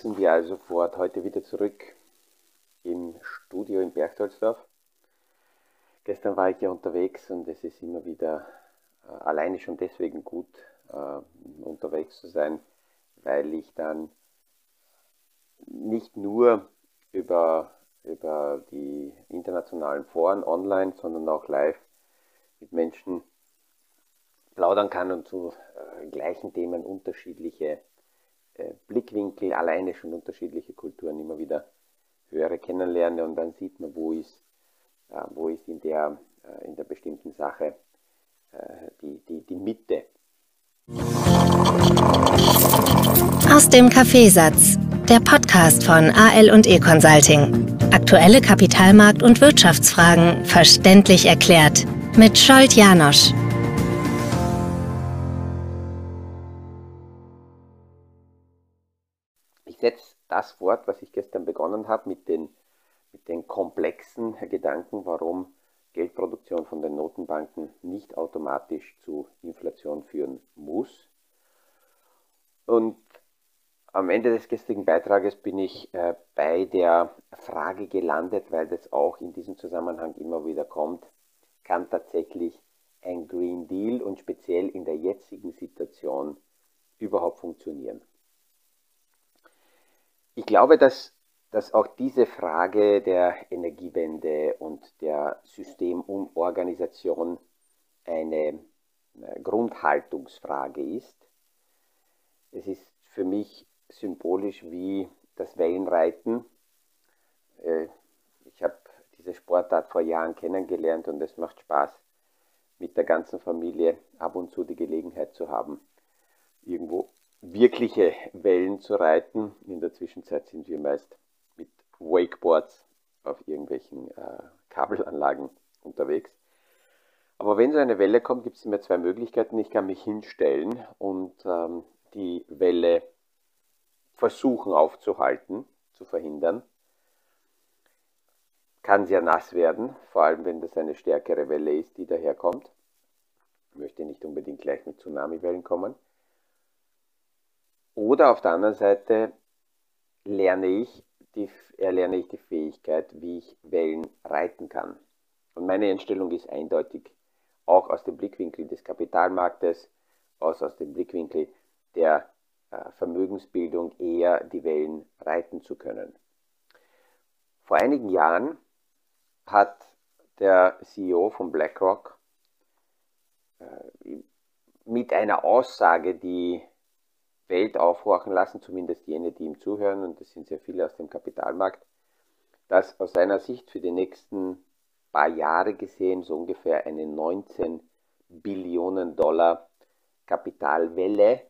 setzen wir also fort, heute wieder zurück im Studio in Berchtoldsdorf. Gestern war ich ja unterwegs und es ist immer wieder äh, alleine schon deswegen gut, äh, unterwegs zu sein, weil ich dann nicht nur über, über die internationalen Foren online, sondern auch live mit Menschen plaudern kann und zu äh, gleichen Themen unterschiedliche Blickwinkel, alleine schon unterschiedliche Kulturen immer wieder höre, kennenlerne und dann sieht man, wo ist, äh, wo ist in der, äh, in der bestimmten Sache die, die, die Mitte. Aus dem Kaffeesatz, der Podcast von AL und E Consulting. Aktuelle Kapitalmarkt- und Wirtschaftsfragen verständlich erklärt mit Scholt Janosch. Das fort, was ich gestern begonnen habe, mit den, mit den komplexen Gedanken, warum Geldproduktion von den Notenbanken nicht automatisch zu Inflation führen muss. Und am Ende des gestrigen Beitrages bin ich äh, bei der Frage gelandet, weil das auch in diesem Zusammenhang immer wieder kommt, kann tatsächlich ein Green Deal und speziell in der jetzigen Situation überhaupt funktionieren? Ich glaube, dass, dass auch diese Frage der Energiewende und der Systemumorganisation eine Grundhaltungsfrage ist. Es ist für mich symbolisch wie das Wellenreiten. Äh, ich habe diese Sportart vor Jahren kennengelernt und es macht Spaß, mit der ganzen Familie ab und zu die Gelegenheit zu haben, irgendwo wirkliche Wellen zu reiten. In der Zwischenzeit sind wir meist mit Wakeboards auf irgendwelchen äh, Kabelanlagen unterwegs. Aber wenn so eine Welle kommt, gibt es immer zwei Möglichkeiten. Ich kann mich hinstellen und ähm, die Welle versuchen aufzuhalten, zu verhindern. Kann sehr nass werden, vor allem wenn das eine stärkere Welle ist, die daherkommt. Ich möchte nicht unbedingt gleich mit Tsunamiwellen kommen. Oder auf der anderen Seite lerne ich die, erlerne ich die Fähigkeit, wie ich Wellen reiten kann. Und meine Einstellung ist eindeutig, auch aus dem Blickwinkel des Kapitalmarktes, aus, aus dem Blickwinkel der äh, Vermögensbildung eher die Wellen reiten zu können. Vor einigen Jahren hat der CEO von BlackRock äh, mit einer Aussage, die Welt aufhorchen lassen, zumindest jene, die ihm zuhören, und das sind sehr viele aus dem Kapitalmarkt, dass aus seiner Sicht für die nächsten paar Jahre gesehen so ungefähr eine 19 Billionen Dollar Kapitalwelle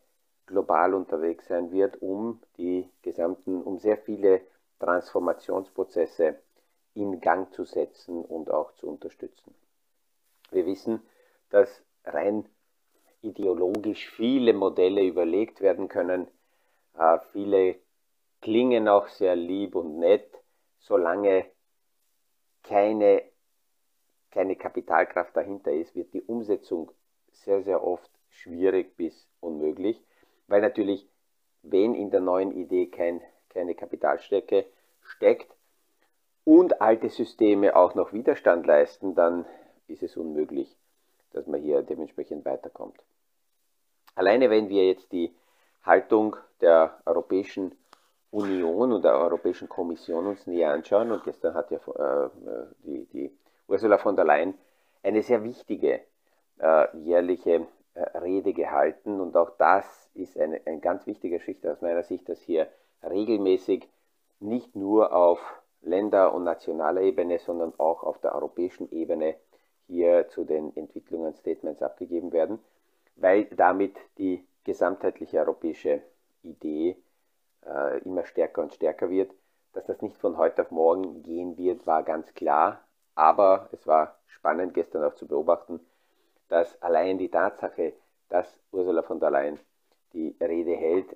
global unterwegs sein wird, um die gesamten, um sehr viele Transformationsprozesse in Gang zu setzen und auch zu unterstützen. Wir wissen, dass rein ideologisch viele Modelle überlegt werden können. Äh, viele klingen auch sehr lieb und nett, solange keine, keine Kapitalkraft dahinter ist, wird die Umsetzung sehr, sehr oft schwierig bis unmöglich, weil natürlich, wenn in der neuen Idee kein, keine Kapitalstärke steckt und alte Systeme auch noch Widerstand leisten, dann ist es unmöglich, dass man hier dementsprechend weiterkommt. Alleine wenn wir jetzt die Haltung der Europäischen Union und der Europäischen Kommission uns näher anschauen, und gestern hat ja äh, die, die, Ursula von der Leyen eine sehr wichtige äh, jährliche äh, Rede gehalten, und auch das ist eine, ein ganz wichtiger Schritt aus meiner Sicht, dass hier regelmäßig nicht nur auf Länder- und nationaler Ebene, sondern auch auf der europäischen Ebene hier zu den Entwicklungen Statements abgegeben werden weil damit die gesamtheitliche europäische Idee äh, immer stärker und stärker wird. Dass das nicht von heute auf morgen gehen wird, war ganz klar. Aber es war spannend gestern auch zu beobachten, dass allein die Tatsache, dass Ursula von der Leyen die Rede hält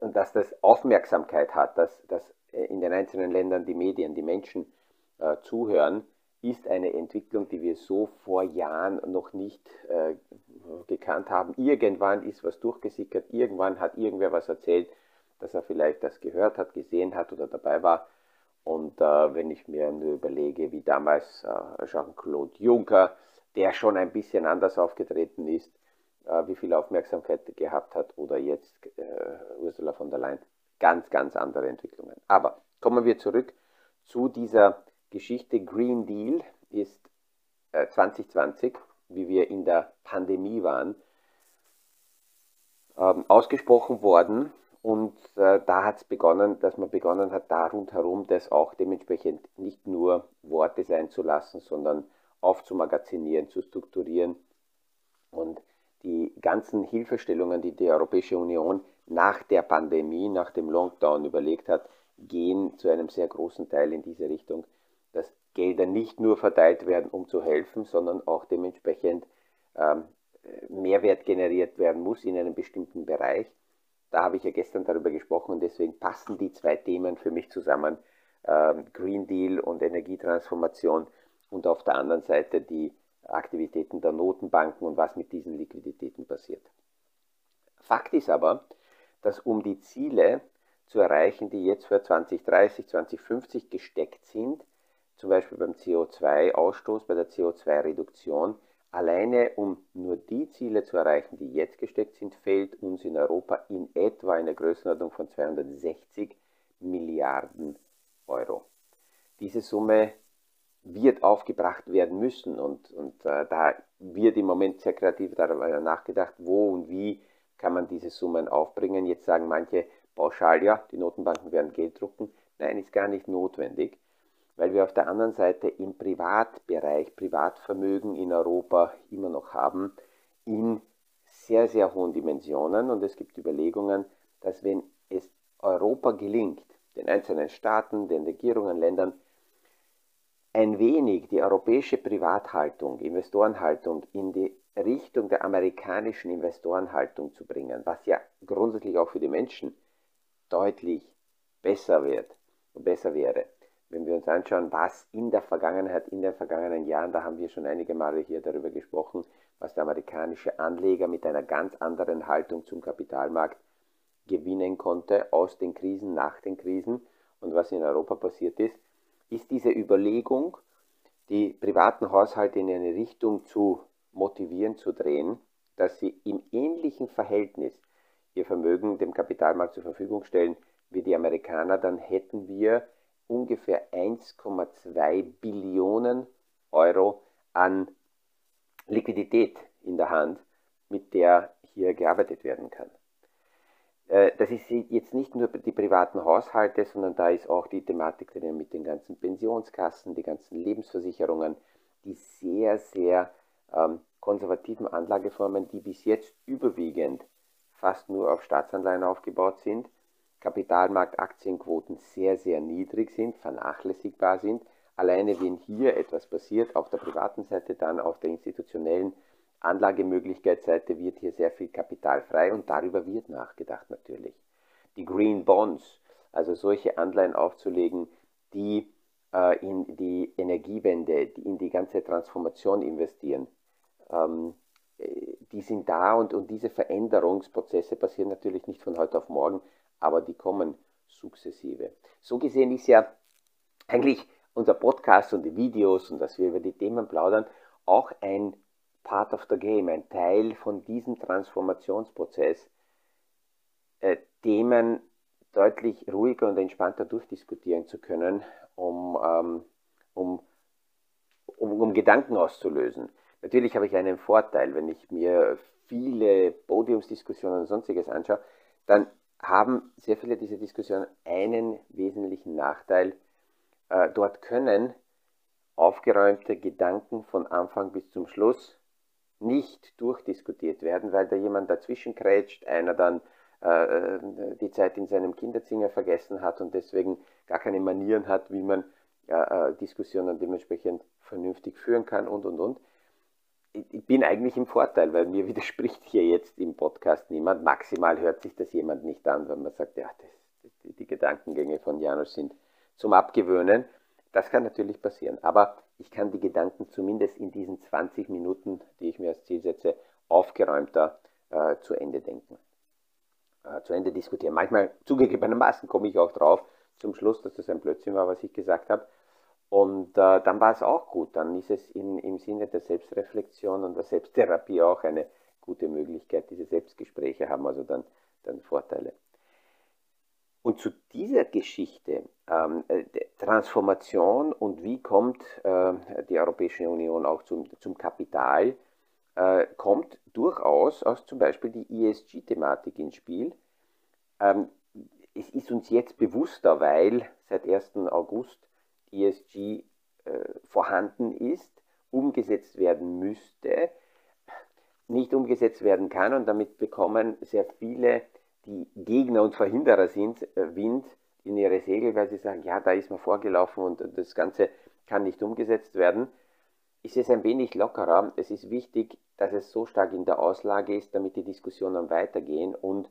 und dass das Aufmerksamkeit hat, dass, dass in den einzelnen Ländern die Medien, die Menschen äh, zuhören, ist eine Entwicklung, die wir so vor Jahren noch nicht äh, gekannt haben. Irgendwann ist was durchgesickert, irgendwann hat irgendwer was erzählt dass er vielleicht das gehört hat, gesehen hat oder dabei war. Und äh, wenn ich mir nur überlege, wie damals äh, Jean-Claude Juncker, der schon ein bisschen anders aufgetreten ist, äh, wie viel Aufmerksamkeit gehabt hat, oder jetzt äh, Ursula von der Leyen, ganz, ganz andere Entwicklungen. Aber kommen wir zurück zu dieser Geschichte. Green Deal ist 2020, äh, wie wir in der Pandemie waren, ähm, ausgesprochen worden und äh, da hat es begonnen, dass man begonnen hat, da rundherum das auch dementsprechend nicht nur Worte sein zu lassen, sondern aufzumagazinieren, zu strukturieren. Und die ganzen Hilfestellungen, die die Europäische Union nach der Pandemie, nach dem Lockdown überlegt hat, gehen zu einem sehr großen Teil in diese Richtung, dass Gelder nicht nur verteilt werden, um zu helfen, sondern auch dementsprechend ähm, Mehrwert generiert werden muss in einem bestimmten Bereich. Da habe ich ja gestern darüber gesprochen und deswegen passen die zwei Themen für mich zusammen. Ähm, Green Deal und Energietransformation und auf der anderen Seite die Aktivitäten der Notenbanken und was mit diesen Liquiditäten passiert. Fakt ist aber, dass um die Ziele zu erreichen, die jetzt für 2030, 2050 gesteckt sind, zum Beispiel beim CO2-Ausstoß, bei der CO2-Reduktion, Alleine um nur die Ziele zu erreichen, die jetzt gesteckt sind, fehlt uns in Europa in etwa eine Größenordnung von 260 Milliarden Euro. Diese Summe wird aufgebracht werden müssen und, und äh, da wird im Moment sehr kreativ darüber nachgedacht, wo und wie kann man diese Summen aufbringen. Jetzt sagen manche pauschal, ja, die Notenbanken werden Geld drucken. Nein, ist gar nicht notwendig weil wir auf der anderen Seite im Privatbereich Privatvermögen in Europa immer noch haben, in sehr, sehr hohen Dimensionen. Und es gibt Überlegungen, dass wenn es Europa gelingt, den einzelnen Staaten, den Regierungen, Ländern, ein wenig die europäische Privathaltung, Investorenhaltung in die Richtung der amerikanischen Investorenhaltung zu bringen, was ja grundsätzlich auch für die Menschen deutlich besser wird und besser wäre wenn wir uns anschauen, was in der Vergangenheit, in den vergangenen Jahren, da haben wir schon einige Male hier darüber gesprochen, was der amerikanische Anleger mit einer ganz anderen Haltung zum Kapitalmarkt gewinnen konnte aus den Krisen, nach den Krisen. Und was in Europa passiert ist, ist diese Überlegung, die privaten Haushalte in eine Richtung zu motivieren, zu drehen, dass sie im ähnlichen Verhältnis ihr Vermögen dem Kapitalmarkt zur Verfügung stellen wie die Amerikaner, dann hätten wir ungefähr 1,2 Billionen Euro an Liquidität in der Hand, mit der hier gearbeitet werden kann. Äh, das ist jetzt nicht nur die privaten Haushalte, sondern da ist auch die Thematik drin mit den ganzen Pensionskassen, die ganzen Lebensversicherungen, die sehr, sehr ähm, konservativen Anlageformen, die bis jetzt überwiegend fast nur auf Staatsanleihen aufgebaut sind Kapitalmarktaktienquoten sehr, sehr niedrig sind, vernachlässigbar sind. Alleine wenn hier etwas passiert, auf der privaten Seite dann auf der institutionellen Anlagemöglichkeitsseite wird hier sehr viel Kapital frei und darüber wird nachgedacht natürlich. Die Green Bonds, also solche Anleihen aufzulegen, die äh, in die Energiewende, die in die ganze Transformation investieren, ähm, äh, die sind da und, und diese Veränderungsprozesse passieren natürlich nicht von heute auf morgen, aber die kommen sukzessive. So gesehen ist ja eigentlich unser Podcast und die Videos und dass wir über die Themen plaudern auch ein Part of the Game, ein Teil von diesem Transformationsprozess, äh, Themen deutlich ruhiger und entspannter durchdiskutieren zu können, um, ähm, um, um, um Gedanken auszulösen. Natürlich habe ich einen Vorteil, wenn ich mir viele Podiumsdiskussionen und sonstiges anschaue, dann haben sehr viele dieser Diskussionen einen wesentlichen Nachteil. Äh, dort können aufgeräumte Gedanken von Anfang bis zum Schluss nicht durchdiskutiert werden, weil da jemand dazwischen krätscht, einer dann äh, die Zeit in seinem Kinderzimmer vergessen hat und deswegen gar keine Manieren hat, wie man äh, Diskussionen dementsprechend vernünftig führen kann und und und ich bin eigentlich im Vorteil, weil mir widerspricht hier jetzt im Podcast niemand. Maximal hört sich das jemand nicht an, wenn man sagt, ja, das, die, die Gedankengänge von Janusz sind zum Abgewöhnen. Das kann natürlich passieren. Aber ich kann die Gedanken zumindest in diesen 20 Minuten, die ich mir als Ziel setze, aufgeräumter äh, zu Ende denken. äh, zu Ende diskutieren. Manchmal zugegebenermaßen komme ich auch drauf zum Schluss, dass das ein Blödsinn war, was ich gesagt habe. Und äh, dann war es auch gut. Dann ist es in, im Sinne der Selbstreflexion und der Selbsttherapie auch eine gute Möglichkeit. Diese Selbstgespräche haben also dann, dann Vorteile. Und zu dieser Geschichte ähm, äh, Transformation und wie kommt äh, die Europäische Union auch zum, zum Kapital, äh, kommt durchaus aus zum Beispiel die ESG-Thematik ins Spiel. Ähm, es ist uns jetzt bewusster, weil seit 1. August ESG äh, vorhanden ist, umgesetzt werden müsste, nicht umgesetzt werden kann und damit bekommen sehr viele die Gegner und Verhinderer sind, äh, Wind in ihre Segel, weil sie sagen, ja, da ist man vorgelaufen und das Ganze kann nicht umgesetzt werden, ist es ein wenig lockerer. Es ist wichtig, dass es so stark in der Auslage ist, damit die Diskussionen weitergehen und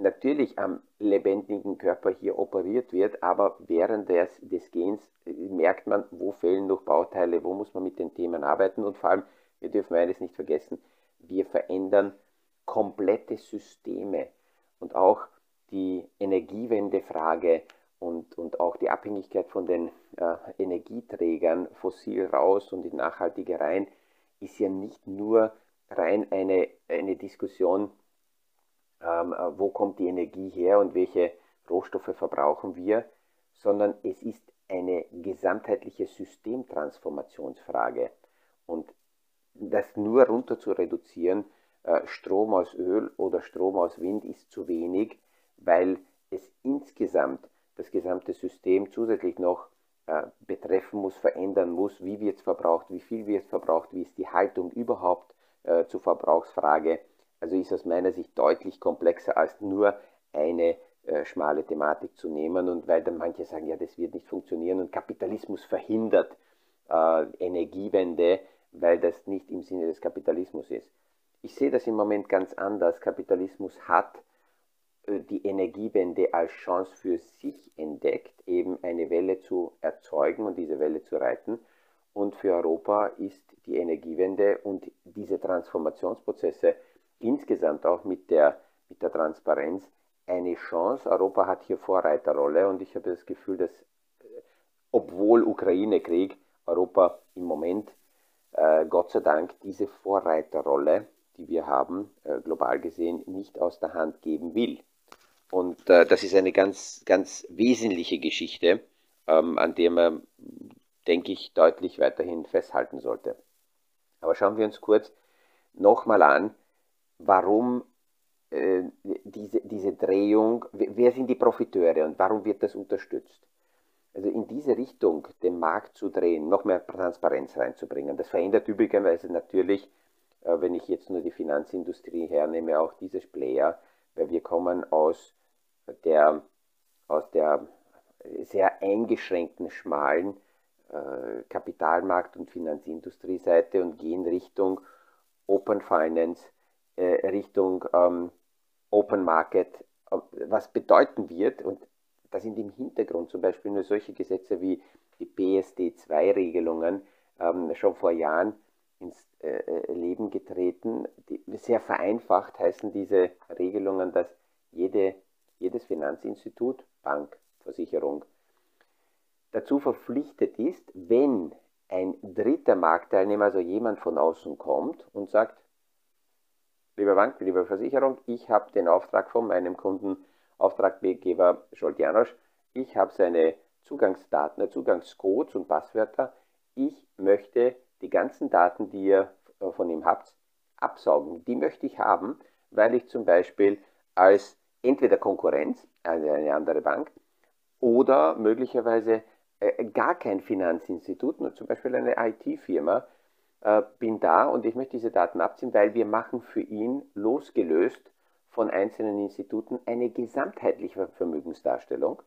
natürlich am lebendigen Körper hier operiert wird, aber während des, des Gehens äh, merkt man, wo fehlen noch Bauteile, wo muss man mit den Themen arbeiten. Und vor allem, wir dürfen eines nicht vergessen, wir verändern komplette Systeme und auch die Energiewendefrage und, und auch die Abhängigkeit von den äh, Energieträgern fossil raus und in nachhaltige rein, ist ja nicht nur rein eine, eine Diskussion, ähm, äh, wo kommt die Energie her und welche Rohstoffe verbrauchen wir, sondern es ist eine gesamtheitliche Systemtransformationsfrage. Und das nur runter zu reduzieren, äh, Strom aus Öl oder Strom aus Wind ist zu wenig, weil es insgesamt das gesamte System zusätzlich noch äh, betreffen muss, verändern muss, wie wird es verbraucht, wie viel wird es verbraucht, wie ist die Haltung überhaupt zur Verbrauchsfrage. Also ist aus meiner Sicht deutlich komplexer als nur eine äh, schmale Thematik zu nehmen und weil dann manche sagen, ja, das wird nicht funktionieren und Kapitalismus verhindert äh, Energiewende, weil das nicht im Sinne des Kapitalismus ist. Ich sehe das im Moment ganz anders. Kapitalismus hat äh, die Energiewende als Chance für sich entdeckt, eben eine Welle zu erzeugen und diese Welle zu reiten. Und für Europa ist die Energiewende und diese Transformationsprozesse insgesamt auch mit der, mit der Transparenz eine Chance. Europa hat hier Vorreiterrolle und ich habe das Gefühl, dass äh, obwohl Ukraine-Krieg Europa im Moment äh, Gott sei Dank diese Vorreiterrolle die wir haben, äh, global gesehen, nicht aus der Hand geben will. Und äh, das ist eine ganz, ganz wesentliche Geschichte, ähm, an der man, denke ich, deutlich weiterhin festhalten sollte. Aber schauen wir uns kurz nochmal an, warum äh, diese, diese Drehung, wer sind die Profiteure und warum wird das unterstützt? Also in diese Richtung den Markt zu drehen, noch mehr Transparenz reinzubringen. Das verändert üblicherweise natürlich äh, wenn ich jetzt nur die Finanzindustrie hernehme, auch dieses Player, weil wir kommen aus der, aus der sehr eingeschränkten, schmalen äh, Kapitalmarkt- und Finanzindustrie-Seite und gehen Richtung Open Finance, äh, Richtung ähm, Open Market, was bedeuten wird, und da sind im Hintergrund zum Beispiel nur solche Gesetze wie die PSD2-Regelungen ähm, schon vor Jahren ins äh, äh, Leben getreten. Die, sehr vereinfacht heißen diese Regelungen, dass jede, jedes Finanzinstitut, Bank, Versicherung, dazu verpflichtet ist, wenn ein dritter Marktteilnehmer, also jemand von außen kommt und sagt, liebe Bank, liebe Versicherung, ich habe den Auftrag von meinem Kunden, Auftraggeber Scholt Janosch, ich habe seine Zugangsdaten, Zugangscodes und Passwörter, ich möchte die ganzen Daten, die ihr von ihm habt, absaugen. Die möchte ich haben, weil ich zum Beispiel als entweder Konkurrenz, also eine andere Bank, oder möglicherweise äh, gar kein Finanzinstitut, nur zum Beispiel eine IT-Firma, äh, bin da und ich möchte diese Daten abziehen, weil wir machen für ihn losgelöst von einzelnen Instituten eine gesamtheitliche Vermögensdarstellung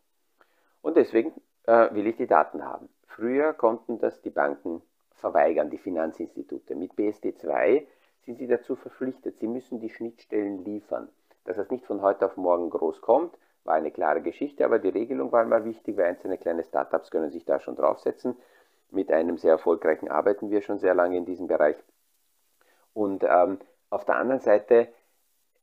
und deswegen will ich die Daten haben. Früher konnten das die Banken verweigern die Finanzinstitute. Mit BSD2 sind sie dazu verpflichtet, sie müssen die Schnittstellen liefern. Dass das nicht von heute auf morgen groß kommt, war eine klare Geschichte, aber die Regelung war mal wichtig, weil einzelne kleine Startups können sich da schon draufsetzen. Mit einem sehr erfolgreichen arbeiten wir schon sehr lange in diesem Bereich. Und ähm, auf der anderen Seite,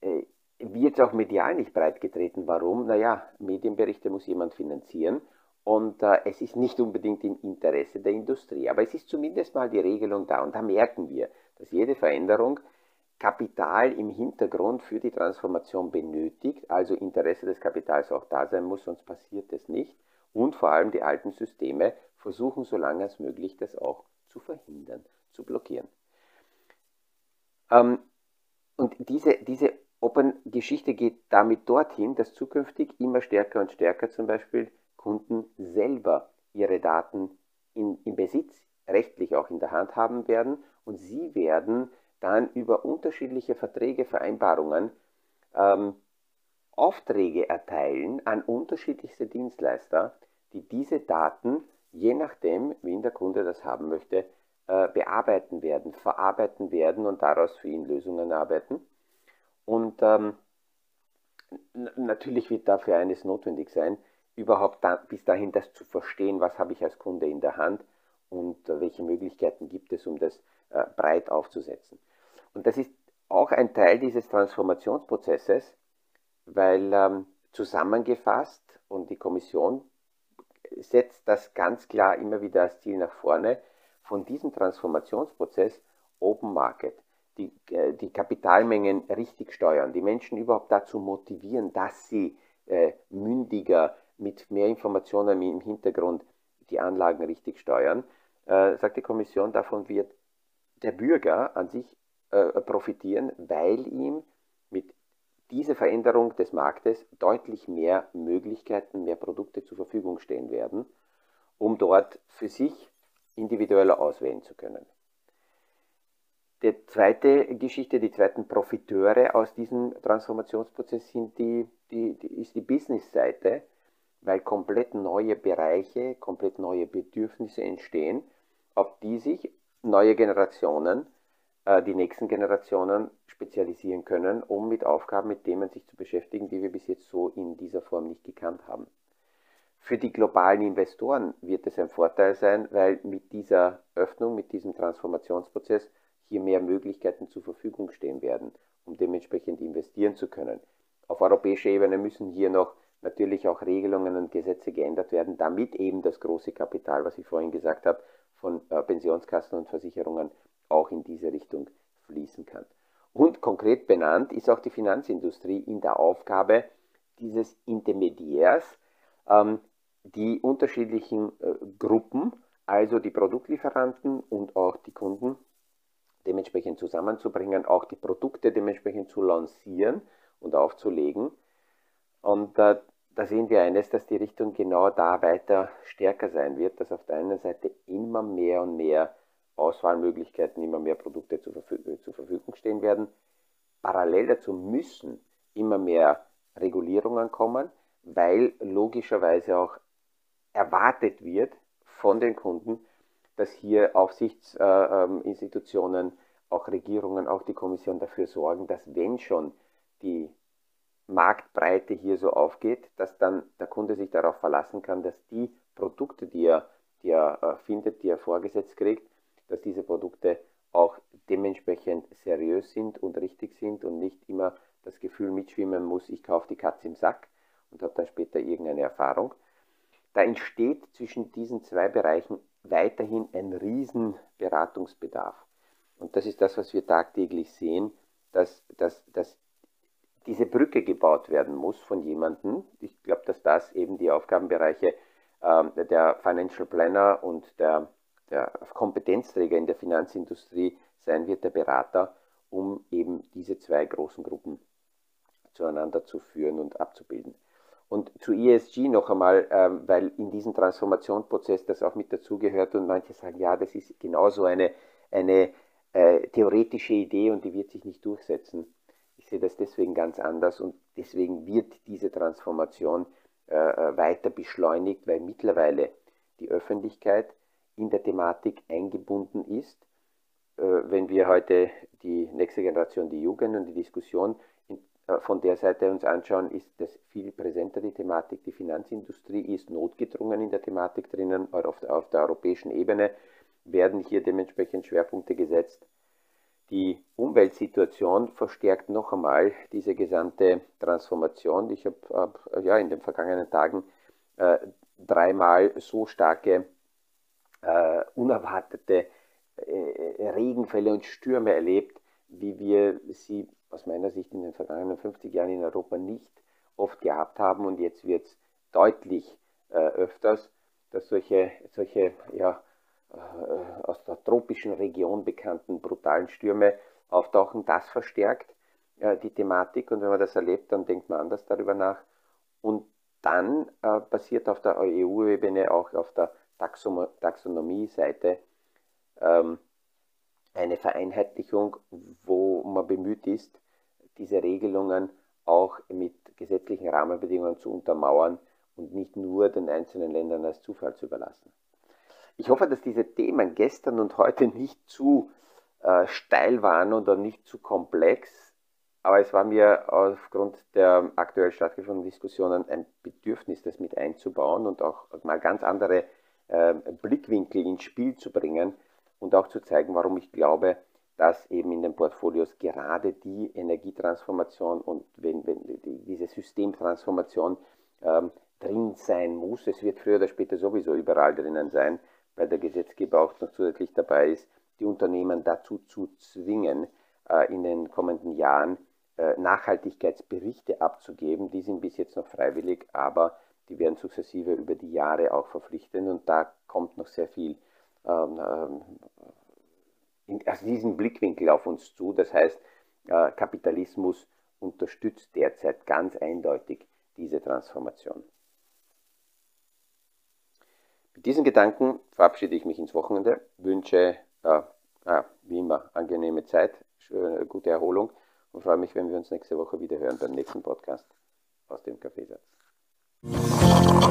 äh, wird auch medial nicht breitgetreten. Warum? Naja, Medienberichte muss jemand finanzieren und äh, es ist nicht unbedingt im Interesse der Industrie. Aber es ist zumindest mal die Regelung da und da merken wir, dass jede Veränderung Kapital im Hintergrund für die Transformation benötigt, also Interesse des Kapitals auch da sein muss, sonst passiert es nicht. Und vor allem die alten Systeme versuchen, so lange als möglich, das auch zu verhindern, zu blockieren. Ähm, und diese, diese Open-Geschichte geht damit dorthin, dass zukünftig immer stärker und stärker zum Beispiel Kunden selber ihre Daten in, in Besitz, rechtlich auch in der Hand haben werden und sie werden dann über unterschiedliche Verträge, Vereinbarungen ähm, Aufträge erteilen an unterschiedlichste Dienstleister, die diese Daten, je nachdem, wie der Kunde das haben möchte, äh, bearbeiten werden, verarbeiten werden und daraus für ihn Lösungen arbeiten. Und ähm, natürlich wird dafür eines notwendig sein, überhaupt da, bis dahin das zu verstehen, was habe ich als Kunde in der Hand und äh, welche Möglichkeiten gibt es, um das äh, breit aufzusetzen. Und das ist auch ein Teil dieses Transformationsprozesses, weil ähm, zusammengefasst und die Kommission setzt das ganz klar immer wieder als Ziel nach vorne, von diesem Transformationsprozess Open Market, die, äh, die Kapitalmengen richtig steuern, die Menschen überhaupt dazu motivieren, dass sie äh, mündiger mit mehr Informationen im Hintergrund die Anlagen richtig steuern, äh, sagt die Kommission, davon wird der Bürger an sich äh, profitieren, weil ihm mit dieser Veränderung des Marktes deutlich mehr Möglichkeiten, mehr Produkte zur Verfügung stehen werden, um dort für sich individueller auswählen zu können. Die zweite Geschichte, die zweiten Profiteure aus diesem Transformationsprozess sind die, die, die ist die Business-Seite, weil komplett neue Bereiche, komplett neue Bedürfnisse entstehen, auf die sich neue Generationen, die nächsten Generationen spezialisieren können, um mit Aufgaben, mit Themen sich zu beschäftigen, die wir bis jetzt so in dieser Form nicht gekannt haben. Für die globalen Investoren wird es ein Vorteil sein, weil mit dieser Öffnung, mit diesem Transformationsprozess hier mehr Möglichkeiten zur Verfügung stehen werden, um dementsprechend investieren zu können. Auf europäischer Ebene müssen hier noch natürlich auch Regelungen und Gesetze geändert werden, damit eben das große Kapital, was ich vorhin gesagt habe, von äh, Pensionskassen und Versicherungen auch in diese Richtung fließen kann. Und konkret benannt ist auch die Finanzindustrie in der Aufgabe dieses Intermediärs, ähm, die unterschiedlichen äh, Gruppen, also die Produktlieferanten und auch die Kunden, dementsprechend zusammenzubringen, auch die Produkte dementsprechend zu lancieren und aufzulegen. Und äh, da sehen wir eines, dass die Richtung genau da weiter stärker sein wird, dass auf der einen Seite immer mehr und mehr Auswahlmöglichkeiten, immer mehr Produkte zur, Verfügung, zur Verfügung stehen werden. Parallel dazu müssen immer mehr Regulierungen kommen, weil logischerweise auch erwartet wird von den Kunden, dass hier Aufsichtsinstitutionen, auch Regierungen, auch die Kommission dafür sorgen, dass wenn schon die Marktbreite hier so aufgeht, dass dann der Kunde sich darauf verlassen kann, dass die Produkte, die er, die er äh, findet, die er vorgesetzt kriegt, dass diese Produkte auch dementsprechend seriös sind und richtig sind und nicht immer das Gefühl mitschwimmen muss, ich kaufe die Katze im Sack und habe dann später irgendeine Erfahrung. Da entsteht zwischen diesen zwei Bereichen weiterhin ein riesen Beratungsbedarf. Und das ist das, was wir tagtäglich sehen, dass, dass, dass diese Brücke gebaut werden muss von jemandem. Ich glaube, dass das eben die Aufgabenbereiche äh, der Financial Planner und der, der Kompetenzträger in der Finanzindustrie sein wird, der Berater, um eben diese zwei großen Gruppen zueinander zu führen und abzubilden. Und zu ESG noch einmal, ähm, weil in diesem Transformationsprozess das auch mit dazugehört und manche sagen, ja, das ist genauso eine, eine äh, theoretische Idee und die wird sich nicht durchsetzen. Ich sehe das deswegen ganz anders und deswegen wird diese Transformation äh, äh weiter beschleunigt, weil mittlerweile die Öffentlichkeit in der Thematik eingebunden ist. Äh, wenn wir heute die nächste Generation, die Jugend und die Diskussion äh, von der Seite uns anschauen, ist das viel präsenter die Thematik. Die Finanzindustrie ist notgedrungen in der Thematik drinnen. Auf der, auf der europäischen Ebene werden hier dementsprechend Schwerpunkte gesetzt. Die Umweltsituation verstärkt noch einmal diese gesamte Transformation. Ich habe ja, in den vergangenen Tagen äh, dreimal so starke, äh, unerwartete äh, Regenfälle und Stürme erlebt, wie wir sie aus meiner Sicht in den vergangenen 50 Jahren in Europa nicht oft gehabt haben. Und jetzt wird es deutlich äh, öfters, dass solche, solche ja, äh, aus der tropischen Region bekannten brutalen Stürme auftauchen. Das verstärkt äh, die Thematik und wenn man das erlebt, dann denkt man anders darüber nach. Und dann äh, passiert auf der EU-Ebene auch auf der Taxonomie-Seite ähm, eine Vereinheitlichung, wo man bemüht ist, diese Regelungen auch mit gesetzlichen Rahmenbedingungen zu untermauern und nicht nur den einzelnen Ländern als Zufall zu überlassen. Ich hoffe, dass diese Themen gestern und heute nicht zu äh, steil waren oder nicht zu komplex, aber es war mir aufgrund der aktuell stattgefundenen Diskussionen ein Bedürfnis, das mit einzubauen und auch mal ganz andere äh, Blickwinkel ins Spiel zu bringen und auch zu zeigen, warum ich glaube, dass eben in den Portfolios gerade die Energietransformation und wenn, wenn diese Systemtransformation ähm, drin sein muss. Es wird früher oder später sowieso überall drinnen sein, weil der Gesetzgeber auch noch zusätzlich dabei ist, die Unternehmen dazu zu zwingen, äh, in den kommenden Jahren äh, Nachhaltigkeitsberichte abzugeben. Die sind bis jetzt noch freiwillig, aber die werden sukzessive über die Jahre auch verpflichtend und da kommt noch sehr viel ähm, ähm, in, aus diesem Blickwinkel auf uns zu. Das heißt, äh, Kapitalismus unterstützt derzeit ganz eindeutig diese Transformation. Mit diesen Gedanken verabschiede ich mich ins Wochenende, wünsche äh, äh, wie immer angenehme Zeit, schöne, gute Erholung und freue mich, wenn wir uns nächste Woche wieder hören beim nächsten Podcast aus dem Kaffeesatz.